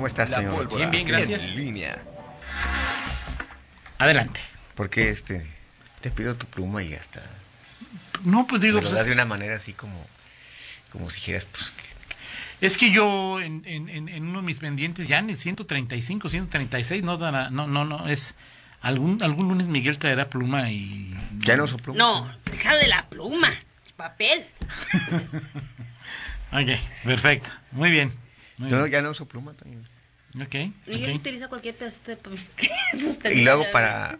¿Cómo estás, señor? Bien, bien, gracias. En línea. Adelante. Porque este te pido tu pluma y hasta No, pues digo, lo pues, das de una manera así como como si dijeras pues que- es que yo en, en, en, en uno de mis pendientes, ya en el 135, 136, no, dará- no, no, no, es... Algún, algún lunes Miguel traerá pluma y... ya no uso pluma. No, deja de la pluma, el papel. Ok, perfecto. Muy bien. Bien. ya no uso pluma también. Ok, Miguel ok. utiliza cualquier pedacito de papel. Y luego para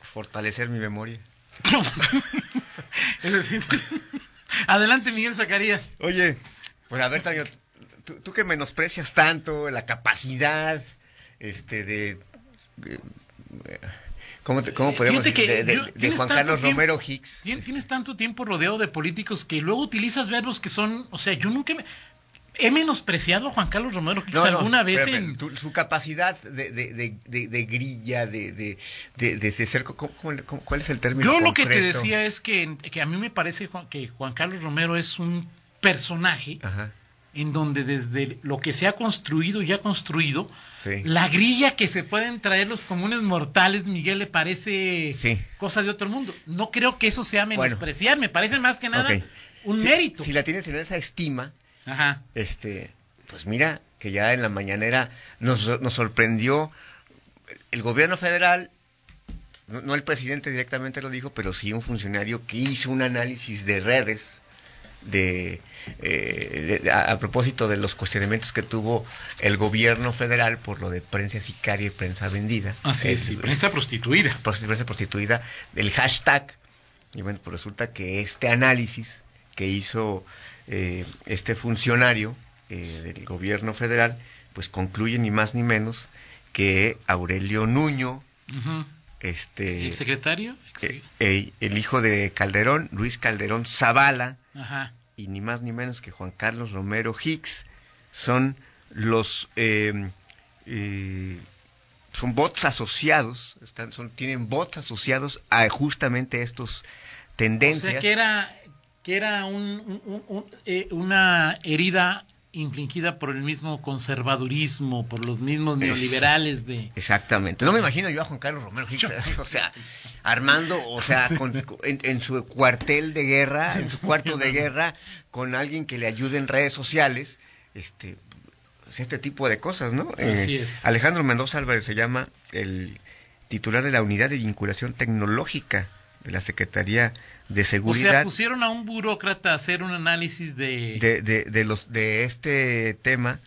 fortalecer mi memoria. Es decir, Adelante, Miguel Zacarías. Oye, pues a ver, Taño, tú, tú que menosprecias tanto la capacidad este de, de- ¿cómo, te- cómo podemos Fíjate decir? de, de- yo- de tienes Juan Carlos tiempo- Romero Hicks. Tien- Tienes tanto tiempo rodeado de políticos que luego utilizas verbos que son, o sea, yo nunca me, he menospreciado a Juan Carlos Romero no, alguna vez en tu- su capacidad de, de, de, de- de grilla, de, de, de, de ser, ¿cómo- cómo ¿cuál es el término Yo lo que te decía es que, que a mí me parece que Juan Carlos Romero es un personaje Ajá, en donde desde lo que se ha construido y ha construido, sí. la grilla que se pueden traer los comunes mortales, Miguel, le parece Sí. cosa de otro mundo. No creo que eso sea Bueno. menospreciar, me parece más que nada un Si- mérito. Si la tienes en esa estima, Ajá. este, pues mira, que ya en la mañanera nos, nos sorprendió el gobierno federal, no, no el presidente directamente lo dijo, pero sí un funcionario que hizo un análisis de redes de, eh, de- a, a propósito de los cuestionamientos que tuvo el gobierno federal por lo de prensa sicaria y prensa vendida. Así es, El- sí, prensa prostituida. prosti- prensa prostituida, del hashtag. Y bueno, pues resulta que este análisis que hizo eh, este funcionario eh, del gobierno federal, pues concluye ni más ni menos que Aurelio Nuño, este, ¿El secretario? eh, eh, el hijo de Calderón, Luis Calderón Zavala, Ajá. y ni más ni menos que Juan Carlos Romero Hicks son los eh, son bots asociados están son tienen bots asociados a justamente estos O tendencias sea que era, que era un, un- un- un- eh, una herida infligida por el mismo conservadurismo, por los mismos Es- neoliberales de... Exactamente. No me imagino yo a Juan Carlos Romero Hicks, o sea, armando, o sea, con- en, en su cuartel de guerra, en su cuarto de guerra, con alguien que le ayude en redes sociales, este, pues, este tipo de cosas, ¿no? Eh, Así es. Alejandro Mendoza Álvarez se llama el titular de la Unidad de Vinculación Tecnológica de la Secretaría de O sea, Seguridad pusieron a un burócrata a hacer un análisis de... de, de, de los de este tema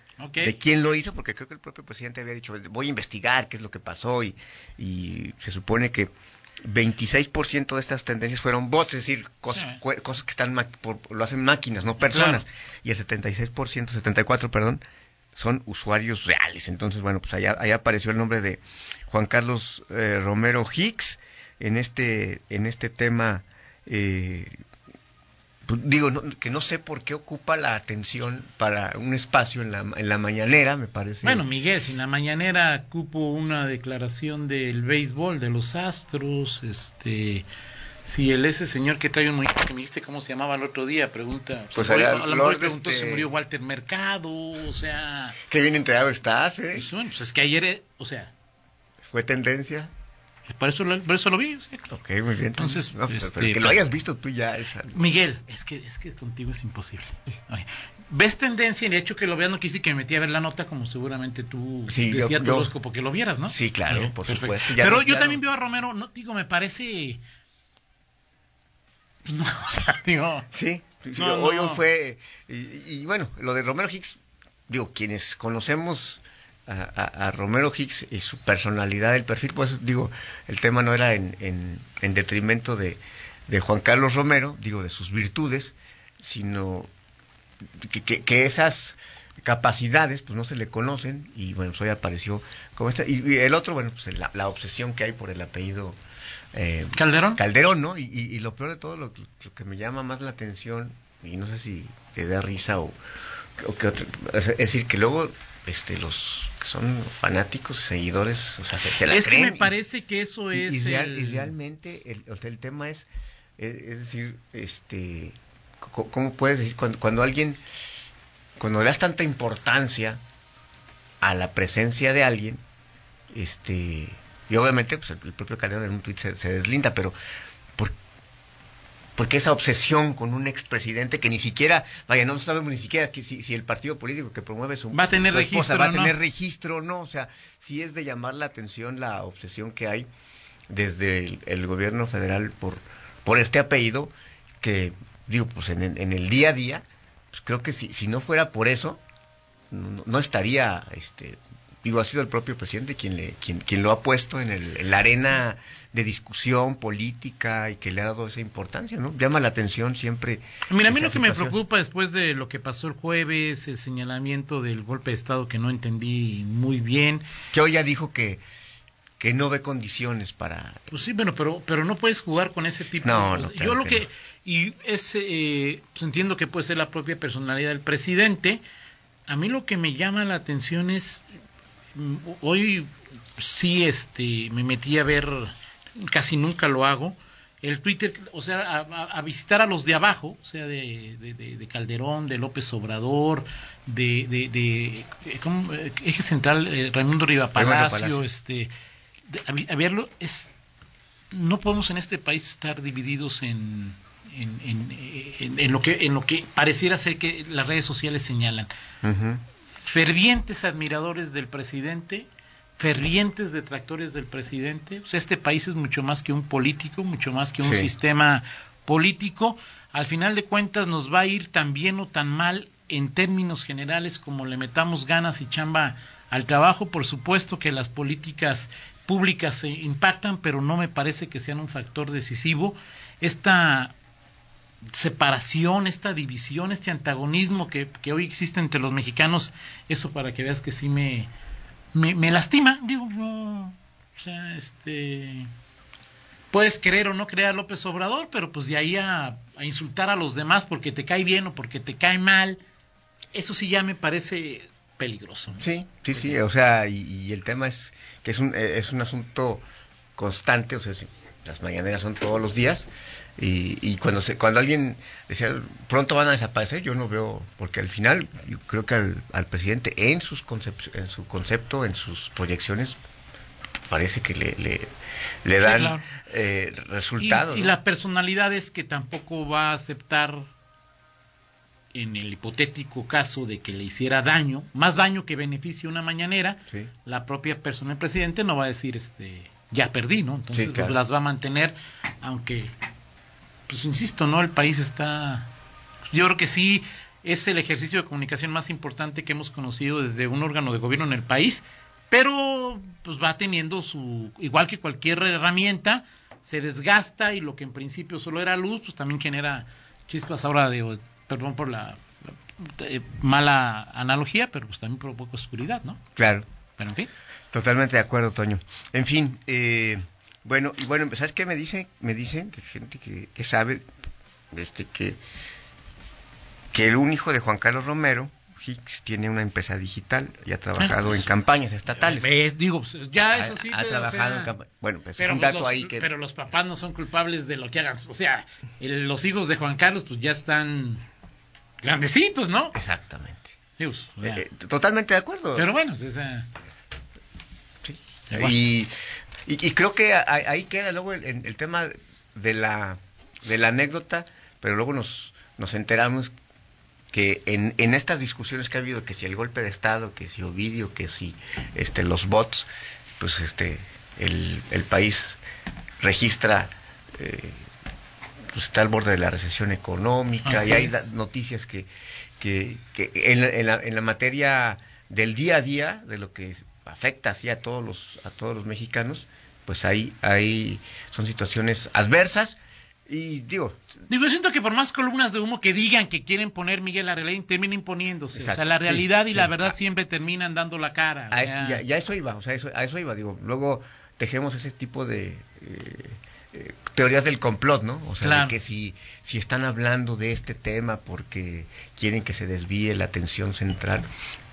de quién lo hizo porque creo que el propio presidente había dicho voy a investigar qué es lo que pasó y, y se supone que 26% de estas tendencias fueron bots, es decir, cos- Sí. cosas que están por- lo hacen máquinas, no personas. Y el 76%, 74, perdón, son usuarios reales. Entonces, bueno, pues allá, allá apareció el nombre de Juan Carlos eh, Romero Hicks en este en este tema eh, pues, digo no- que no sé por qué ocupa la atención para un espacio en la, en la mañanera, me parece. Bueno, Miguel, si en la mañanera cupo una declaración del béisbol, de los Astros, este... Si el ese señor que trae un muñeco que me dijiste cómo se llamaba el otro día, pregunta. Pues a, lo mejor preguntó este- si murió Walter Mercado, o sea, Qué bien enterado estás, ¿eh? pues, bueno, pues es que ayer, eh, o sea, Fue tendencia. Por eso, lo- por eso lo vi. o sea, Ok, muy bien. Entonces, No, pero- este, pero que lo hayas visto tú ya es algo. Miguel, es que, es que contigo es imposible. Oye, ¿Ves tendencia? Y el hecho que lo veas no quise que me metí a ver la nota como seguramente tú Sí, yo- decía tu yo- horóscopo que lo vieras, ¿no? Sí, claro, por perfecto. supuesto. Ya Pero no- yo también no- veo a Romero, no digo, me parece... No, o sea, digo... Sí, hoy fue. Y, y bueno, lo de Romero Hicks, digo, quienes conocemos a, Romero Hicks y su personalidad, el perfil, pues digo, el tema no era en, en, en detrimento de, de Juan Carlos Romero, digo, de sus virtudes, sino que, que- que esas capacidades pues no se le conocen y bueno pues hoy apareció como esta y, y el otro bueno pues la, la obsesión que hay por el apellido eh, ¿Calderón? Calderón, ¿no? Y, y- y lo peor de todo, lo, lo que me llama más la atención, y no sé si te da risa o, o que otro, es es decir, que luego este los que son fanáticos, seguidores, o sea, se, se la es que creen. me y- parece que eso es... y real- el- y realmente el, o sea, el tema es, es, es decir, este, ¿cómo puedes decir cuando, cuando alguien, cuando le das tanta importancia a la presencia de alguien, este, y obviamente pues, el, propio Calderón en un tuit se, deslinda, pero ¿por, porque esa obsesión con un expresidente que ni siquiera, vaya, no sabemos ni siquiera que si, el partido político que promueve su, va a tener registro, va a tener registro o no, o sea, si es de llamar la atención la obsesión que hay desde el, gobierno federal por, por este apellido, que digo, pues en, en el día a día, pues creo que si, si no fuera por eso, no, estaría, este, digo, ha sido el propio presidente quien, le, quien, quien lo ha puesto en, el, la arena de discusión política y que le ha dado esa importancia, ¿no? Llama la atención siempre. Mira, a mí lo que me preocupa después de lo que pasó el jueves, el señalamiento del golpe de Estado que no entendí muy bien. Que hoy ya dijo que que no ve condiciones para pues sí bueno pero pero no puedes jugar con ese tipo no, de yo lo que, y ese eh, pues entiendo que puede ser la propia personalidad del presidente a mí lo que me llama la atención es hoy sí este me metí a ver casi nunca lo hago. El Twitter, o sea, a, visitar a los de abajo, o sea, de, de, Calderón, de López Obrador, de, de, Eje Central, eh, Raimundo Riva Palacio, este, a, verlo, es, no podemos en este país estar divididos en, en, en, lo que, en lo que pareciera ser que las redes sociales señalan. Fervientes admiradores del presidente, fervientes detractores del presidente. O sea, este país es mucho más que un político, mucho más que un sistema político. Al final de cuentas nos va a ir tan bien o tan mal en términos generales como le metamos ganas y chamba al trabajo. Por supuesto que las políticas públicas se impactan, pero no me parece que sean un factor decisivo. Esta separación, esta división, este antagonismo que, que, hoy existe entre los mexicanos, eso para que veas que sí me, me, lastima, digo, o sea, este, puedes querer o no creer a López Obrador, pero pues de ahí a, insultar a los demás porque te cae bien o porque te cae mal, eso sí ya me parece peligroso. Sí, sí, sí, o sea, y, el tema es que es un, es un asunto constante, o sea, las mañaneras son todos los días, y, cuando se, cuando alguien decía pronto van a desaparecer, yo no veo, porque al final yo creo que al, presidente en sus en su concepto, en sus proyecciones, parece que le, le, dan eh, resultados. Y, la personalidad es que tampoco va a aceptar en el hipotético caso de que le hiciera daño, más daño que beneficio una mañanera, la propia persona, el presidente, no va a decir, este, ya perdí, ¿no? Entonces las va a mantener, aunque pues insisto, ¿no? El país está... Yo creo que sí es el ejercicio de comunicación más importante que hemos conocido desde un órgano de gobierno en el país, pero pues va teniendo su... igual que cualquier herramienta, se desgasta y lo que en principio solo era luz, pues también genera chispas ahora de... perdón por la, eh, mala analogía, pero pues también provoca oscuridad, ¿no? Claro. Pero en fin. Totalmente de acuerdo, Toño. En fin, eh, bueno, y bueno, ¿sabes qué me dicen? Me dicen que gente que, que sabe este que que un hijo de Juan Carlos Romero Hicks tiene una empresa digital y ha trabajado en campañas estatales. Eh, digo, pues, ya eso sí. Ha, trabajado en campañas. Bueno, pues es un dato ahí que. Pero los papás no son culpables de lo que hagan. O sea, los hijos de Juan Carlos, pues ya están grandecitos, ¿no? Exactamente. Eh, eh, totalmente de acuerdo. Pero bueno, esa... sí. Y y, creo que ahí queda luego el, tema de la, de la anécdota, pero luego nos, nos enteramos que en, en estas discusiones que ha habido, que si el golpe de Estado, que si Ovidio, que si este, los bots, pues este, el, el país registra, eh, pues está al borde de la recesión económica y hay noticias que, que, que en, en, la, en la materia del día a día, de lo que afecta así a todos los a todos los mexicanos pues ahí ahí son situaciones adversas. Y digo digo siento que por más columnas de humo que digan que quieren poner Miguel Arreguín termina imponiéndose. O sea la realidad y la verdad ah. siempre terminan dando la cara a eso, ya, eso iba o sea eso, a eso iba digo luego tejemos ese tipo de eh, eh, teorías del complot, ¿no? O sea, de que si, si están hablando de este tema porque quieren que se desvíe la atención central,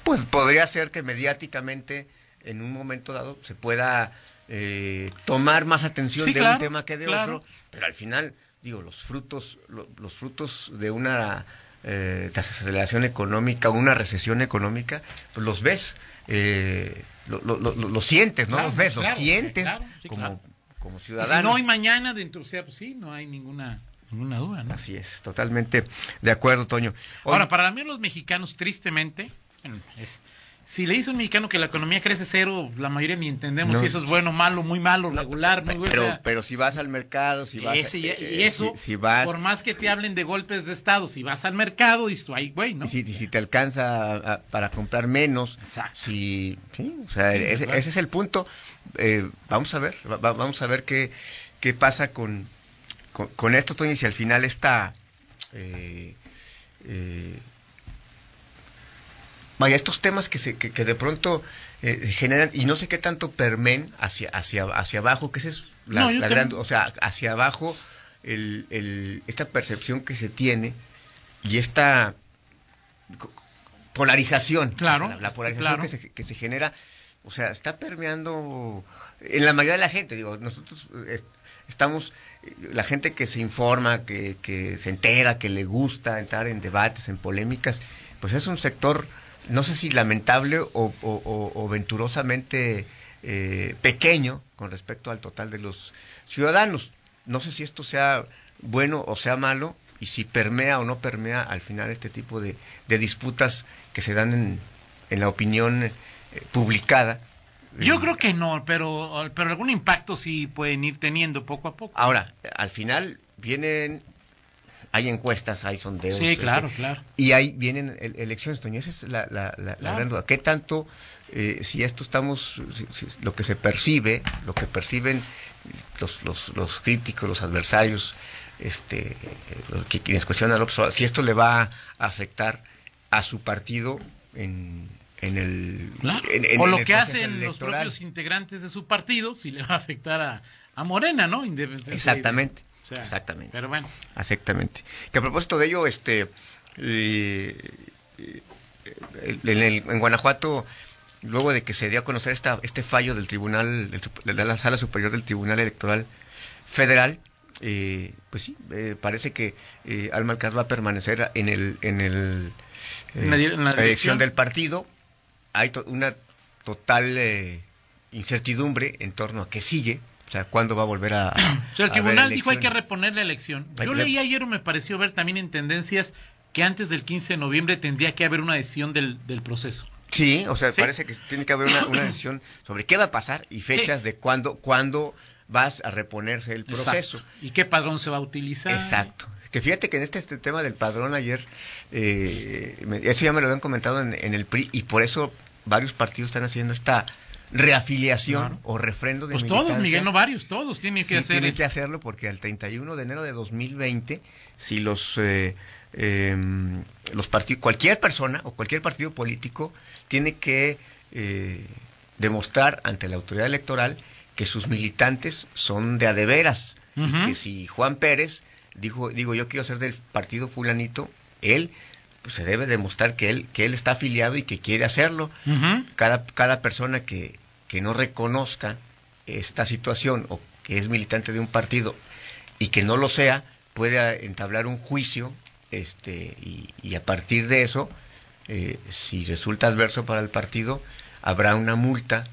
pues podría ser que mediáticamente en un momento dado se pueda eh, tomar más atención de un tema que de otro, pero al final, digo, los frutos, los frutos de una eh, desaceleración económica, una recesión económica, pues los ves eh, lo, lo, lo, lo sientes, no Claro, los ves, claro, lo sientes sí, como. Como Y si ciudadano. no hay mañana dentro, o sea, pues sí, no hay ninguna, ninguna duda, ¿no? Así es, totalmente de acuerdo, Toño. Ahora, para mí los mexicanos, tristemente, bueno, es, si le dice a un mexicano que la economía crece cero, la mayoría ni entendemos No. si eso es bueno, malo, muy malo, regular, muy bueno. pero, o sea, pero si vas al mercado, si vas... ese ya- eh, y eso, si, si vas... por más que te hablen de golpes de Estado, si vas al mercado, dices tú, ay, güey, ¿no? Y si, y si te alcanza a- a- para comprar menos, Exacto. si, sí, o sea, Sí, ese, es el punto. Eh, vamos a ver, va- va- vamos a ver qué, qué pasa con, con, con esto, Toño, y si al final está, eh, eh, vaya, estos temas que, se, que, que de pronto eh, generan, y no sé qué tanto permen hacia, hacia, hacia abajo, que esa es la, No, gran, o sea, hacia abajo, el, el, esta percepción que se tiene y esta polarización. Claro, o sea, la, polarización claro. que, se, que se genera, o sea, está permeando en la mayoría de la gente. Digo, nosotros est- estamos, la gente que se informa, que, que se entera, que le gusta entrar en debates, en polémicas, pues es un sector, no sé si lamentable o, o- o- o venturosamente eh, pequeño con respecto al total de los ciudadanos. No sé si esto sea bueno o sea malo y si permea o no permea al final este tipo de, de disputas que se dan en, en la opinión eh, publicada. Yo creo que no, pero, pero algún impacto sí pueden ir teniendo poco a poco. Ahora, al final vienen, hay encuestas, hay sondeos. sí, eh, claro, claro. Y ahí vienen el- elecciones, Toño. Esa es la, la- la- la Claro. gran duda. ¿Qué tanto, eh, si esto estamos, si- si- lo que se percibe, lo que perciben los, los, los críticos, los adversarios, este, los quienes cuestionan a López Obrador, si esto le va a afectar a su partido en, en el. Claro. en- en- o lo que hacen los propios integrantes de su partido, si le va a afectar a, a Morena, ¿no? Exactamente. Sea, Exactamente. Pero bueno, Exactamente. Que a propósito de ello, este, eh, eh, en, el- en Guanajuato, luego de que se dio a conocer esta, este fallo del tribunal, del de la sala superior del Tribunal Electoral Federal, eh, pues sí, eh, parece que eh, Alma Alcaz va a permanecer en el, en el En la di- en la la dirección. del partido. Hay to- una total eh, incertidumbre en torno a qué sigue, o sea, cuándo va a volver a. o sea, el tribunal dijo hay que reponer la elección. Yo leí ayer me pareció ver también en tendencias que antes del 15 de noviembre tendría que haber una decisión del, del proceso. Sí, o sea, Sí. parece que tiene que haber una, una decisión sobre qué va a pasar y fechas de cuándo, cuándo vas a reponerse el proceso. Exacto. ¿Y qué padrón se va a utilizar? Exacto. Que fíjate que en este, este tema del padrón ayer, eh, me- eso ya me lo habían comentado en, en el PRI y por eso varios partidos están haciendo esta reafiliación Claro. o refrendo de Pues todos. Miguel, no varios, todos tienen que Sí, hacer. tienen que hacerlo porque al 31 de enero de 2020, si los, eh, em, los partidos, cualquier persona o cualquier partido político tiene que eh, demostrar ante la autoridad electoral que sus militantes son de a de veras Ujú. y que si Juan Pérez dijo, digo yo quiero ser del partido fulanito, él pues, se debe demostrar que él que él está afiliado y que quiere hacerlo. Cada, cada persona que, que no reconozca esta situación o que es militante de un partido y que no lo sea, puede entablar un juicio este, y, y a partir de eso, eh, si resulta adverso para el partido, habrá una multa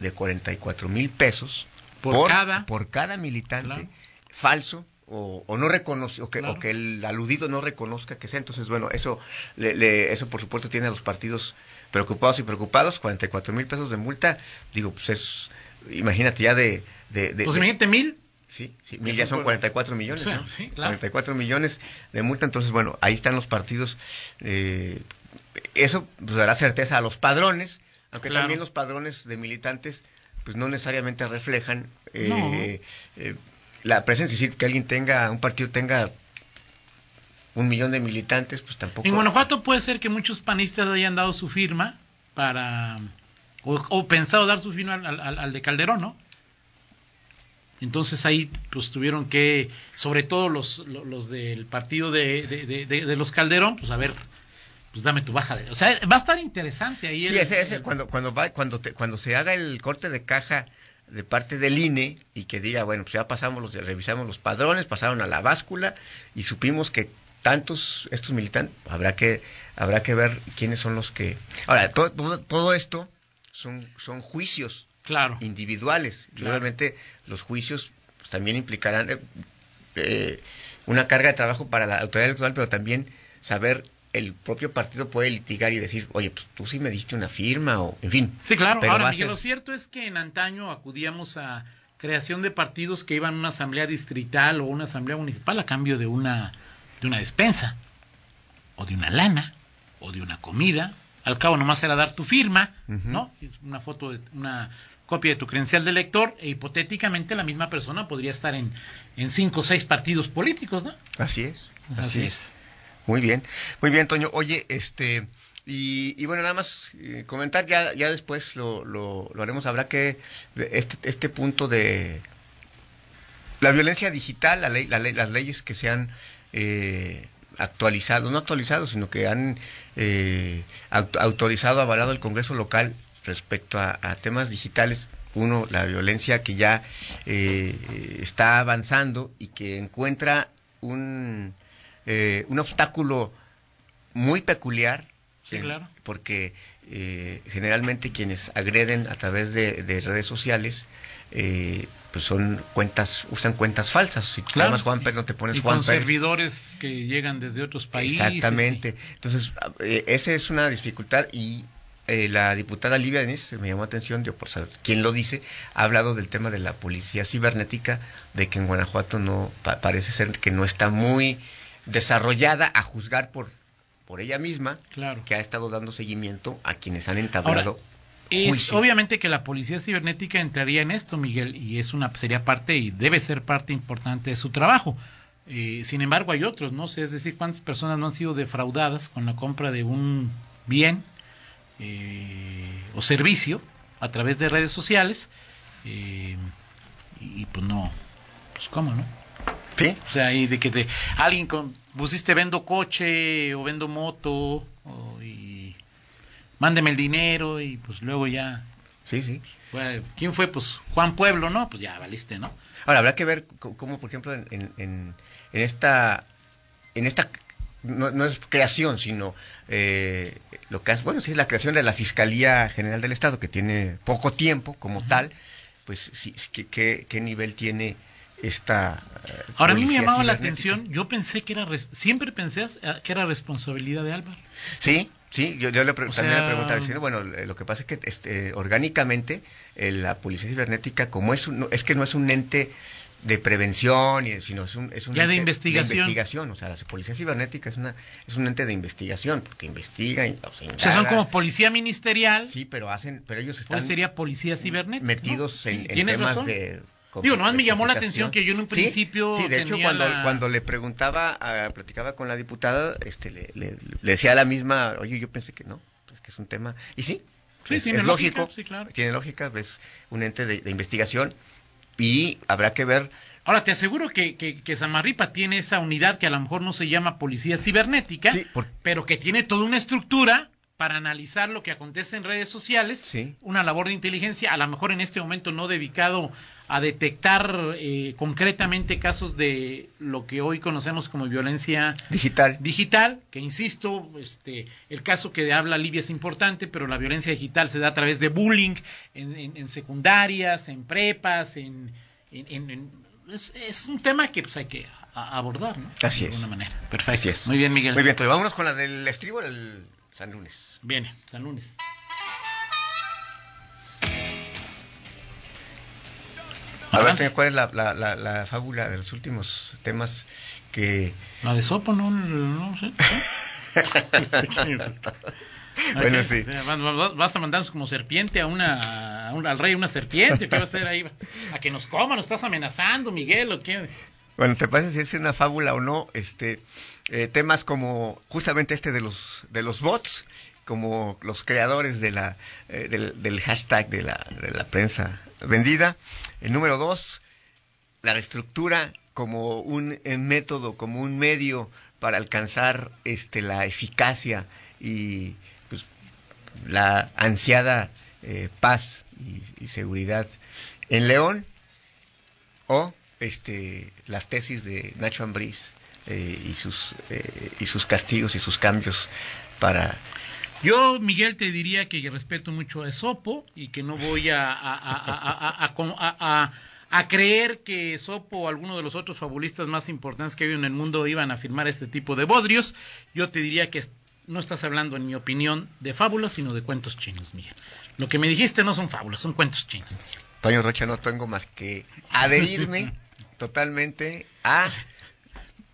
de 44 mil pesos Por cada- por cada militante Claro. falso o, o no reconoce o que, Claro. o que el aludido no reconozca que sea entonces bueno eso le, le- eso por supuesto tiene a los partidos preocupados y preocupados 44 mil pesos de multa digo pues es imagínate ya de, de, de- Pues imagínate mil. sí, sí, mil ya son 44 millones Sí, ¿no? sí, claro. 44 millones de multa entonces bueno ahí están los partidos eh, eso pues, dará certeza a los padrones aunque Claro. también los padrones de militantes pues no necesariamente reflejan eh, eh, la presencia, es decir, que alguien tenga, un partido tenga un millón de militantes, pues tampoco. En Guanajuato puede ser que muchos panistas hayan dado su firma para. o, o pensado dar su firma al, al- al de Calderón, ¿no? Entonces ahí pues tuvieron que, sobre todo los, los, los del partido de, de, de- los Calderón, pues a ver, pues dame tu baja. De, o sea, va a estar interesante ahí. Sí, el- ese, ese, el- cuando, cuando, va, cuando, te- cuando se haga el corte de caja de parte del INE y que diga, bueno, pues ya pasamos los, revisamos los padrones, pasaron a la báscula y supimos que tantos estos militantes, habrá que, habrá que ver quiénes son los que. Ahora, todo, todo, todo esto son, son juicios Claro. individuales. Claro. los juicios pues, también implicarán eh, una carga de trabajo para la autoridad electoral, pero también saber el propio partido puede litigar y decir, oye, pues tú sí me diste una firma o, en fin. Sí, claro. Pero Ahora, Miguel, ser- lo cierto es que en antaño acudíamos a creación de partidos que iban a una asamblea distrital o una asamblea municipal a cambio de una, de una despensa, o de una lana, o de una comida. Al cabo nomás era dar tu firma. ¿no? Una foto, de, una copia de tu credencial de elector, e hipotéticamente la misma persona podría estar en, en cinco o seis partidos políticos, ¿no? Así es. Así es. Muy bien, muy bien, Toño. Oye, este, y, bueno, nada más eh, comentar, ya, ya después lo, lo, haremos, habrá que, este, este punto de la violencia digital, la ley, la ley- las leyes que se han eh, actualizado, no actualizado, sino que han eh, aut- autorizado, avalado el Congreso local respecto a, a temas digitales. Uno, la violencia que ya eh, está avanzando y que encuentra un, eh, un obstáculo muy peculiar. Sí, eh, claro. Porque eh, generalmente quienes agreden a través de, de redes sociales eh, pues son cuentas, usan cuentas falsas. Si te Claro. llamas Juan Pérez, no te pones y Juan con Pérez. servidores que llegan desde otros países. Exactamente. Entonces, eh, esa es una dificultad y eh, la diputada Livia Denis, me llamó la atención, yo por saber quién lo dice, ha hablado del tema de la policía cibernética, de que en Guanajuato no pa- parece ser que no está muy desarrollada a juzgar por por ella misma, Claro. que ha estado dando seguimiento a quienes han entablado. Ahora, Es juicio. obviamente que la policía cibernética entraría en esto, Miguel, y es una sería parte y debe ser parte importante de su trabajo. Eh, sin embargo, hay otros, no sé, es decir, cuántas personas no han sido defraudadas con la compra de un bien eh, o servicio a través de redes sociales eh, y, y, pues no, pues cómo, ¿no? ¿Sí? O sea, y de que te, alguien con, pusiste vendo coche o vendo moto o, y mándeme el dinero y pues luego ya, Sí, sí. bueno, ¿quién fue? Pues Juan Pueblo, ¿no? Pues ya valiste, ¿no? Ahora, habrá que ver cómo, por ejemplo, en, en, esta, en esta no, no es creación, sino eh, lo que hace, bueno, sí es la creación de la Fiscalía General del Estado, que tiene poco tiempo como tal, pues sí, sí, ¿qué, qué, qué nivel tiene esta... eh, Ahora a mí me llamaba la atención, yo pensé que era, siempre pensé que era responsabilidad de Álvaro. Sí, sí, yo, yo le también sea- le preguntaba, diciendo, bueno, eh, lo que pasa es que este, orgánicamente eh, la policía cibernética, como es, un- es que no es un ente de prevención, y- sino es un, es un Ya de ente investigación. investigación. O sea, la policía cibernética es, una, es un ente de investigación, porque investiga o sea, O sea, son como policía ministerial, Sí, pero hacen, pero ellos están pues sería policía cibernética. metidos ¿no? en, temas razón. de... Digo, nomás me llamó la atención que yo en un Sí, principio Sí, de hecho, cuando, la- cuando le preguntaba, ah, platicaba con la diputada, este, le, le- le decía a la misma, oye, yo pensé que no, pues que es un tema. Y sí, Sí, es, tiene es lógica, lógico, sí, claro. tiene lógica, es un ente de, de investigación y habrá que ver, Ahora, te aseguro que, que, que Samarripa tiene esa unidad que a lo mejor no se llama policía cibernética, Sí, por- pero que tiene toda una estructura para analizar lo que acontece en redes sociales, Sí. una labor de inteligencia, a lo mejor en este momento no dedicado a detectar eh, concretamente casos de lo que hoy conocemos como violencia digital. digital, que insisto, este, el caso que habla Livia es importante, pero la violencia digital se da a través de bullying en, en- en secundarias, en prepas, en, en- es, es un tema que pues hay que abordar, ¿no? Así de es. alguna manera. Perfecto. Así es. Muy bien, Miguel. Muy bien, entonces vámonos con la del estribo del San Lunes. Viene, San Lunes. A ver, señor, ¿cuál es la, la, la, la fábula de los últimos temas que... La de Sopo, no, no sé. Bueno, sí. sea, vas- a mandarnos como serpiente a una, a un- al rey una serpiente. ¿Qué va a hacer ahí? A que nos coma, nos estás amenazando, Miguel, ¿o qué? Bueno, ¿te parece si es una fábula o no? Este, eh, temas como justamente este de los, de los bots, como los creadores de la, eh, del, hashtag de la, de la prensa vendida. El número dos, la reestructura como un método, como un medio para alcanzar este, la eficacia y pues, la ansiada eh, paz y seguridad en León o este las tesis de Nacho Ambriz eh, y sus eh, y sus castigos y sus cambios para Yo, Miguel, te diría que respeto mucho a Esopo y que no voy a, a, a, a, a creer que Esopo o alguno de los otros fabulistas más importantes que hay en el mundo iban a firmar este tipo de bodrios. Yo te diría que no estás hablando, en mi opinión, de fábulas, sino de cuentos chinos, Miguel. Lo que me dijiste no son fábulas, son cuentos chinos. Toño Rocha, no tengo más que adherirme totalmente a...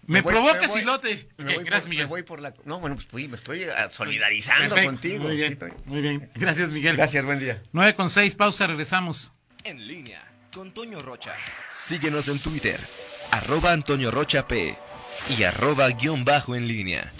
Me, provocas y lo te... gracias, Miguel. voy por la... No, bueno, pues me estoy ah, solidarizando contigo. Muy bien, muy bien. Gracias, Miguel. Gracias, buen día. 9 con 6, pausa, regresamos. En línea con Toño Rocha. Síguenos en Twitter, arroba Antonio Rocha P y arroba guion bajo en línea.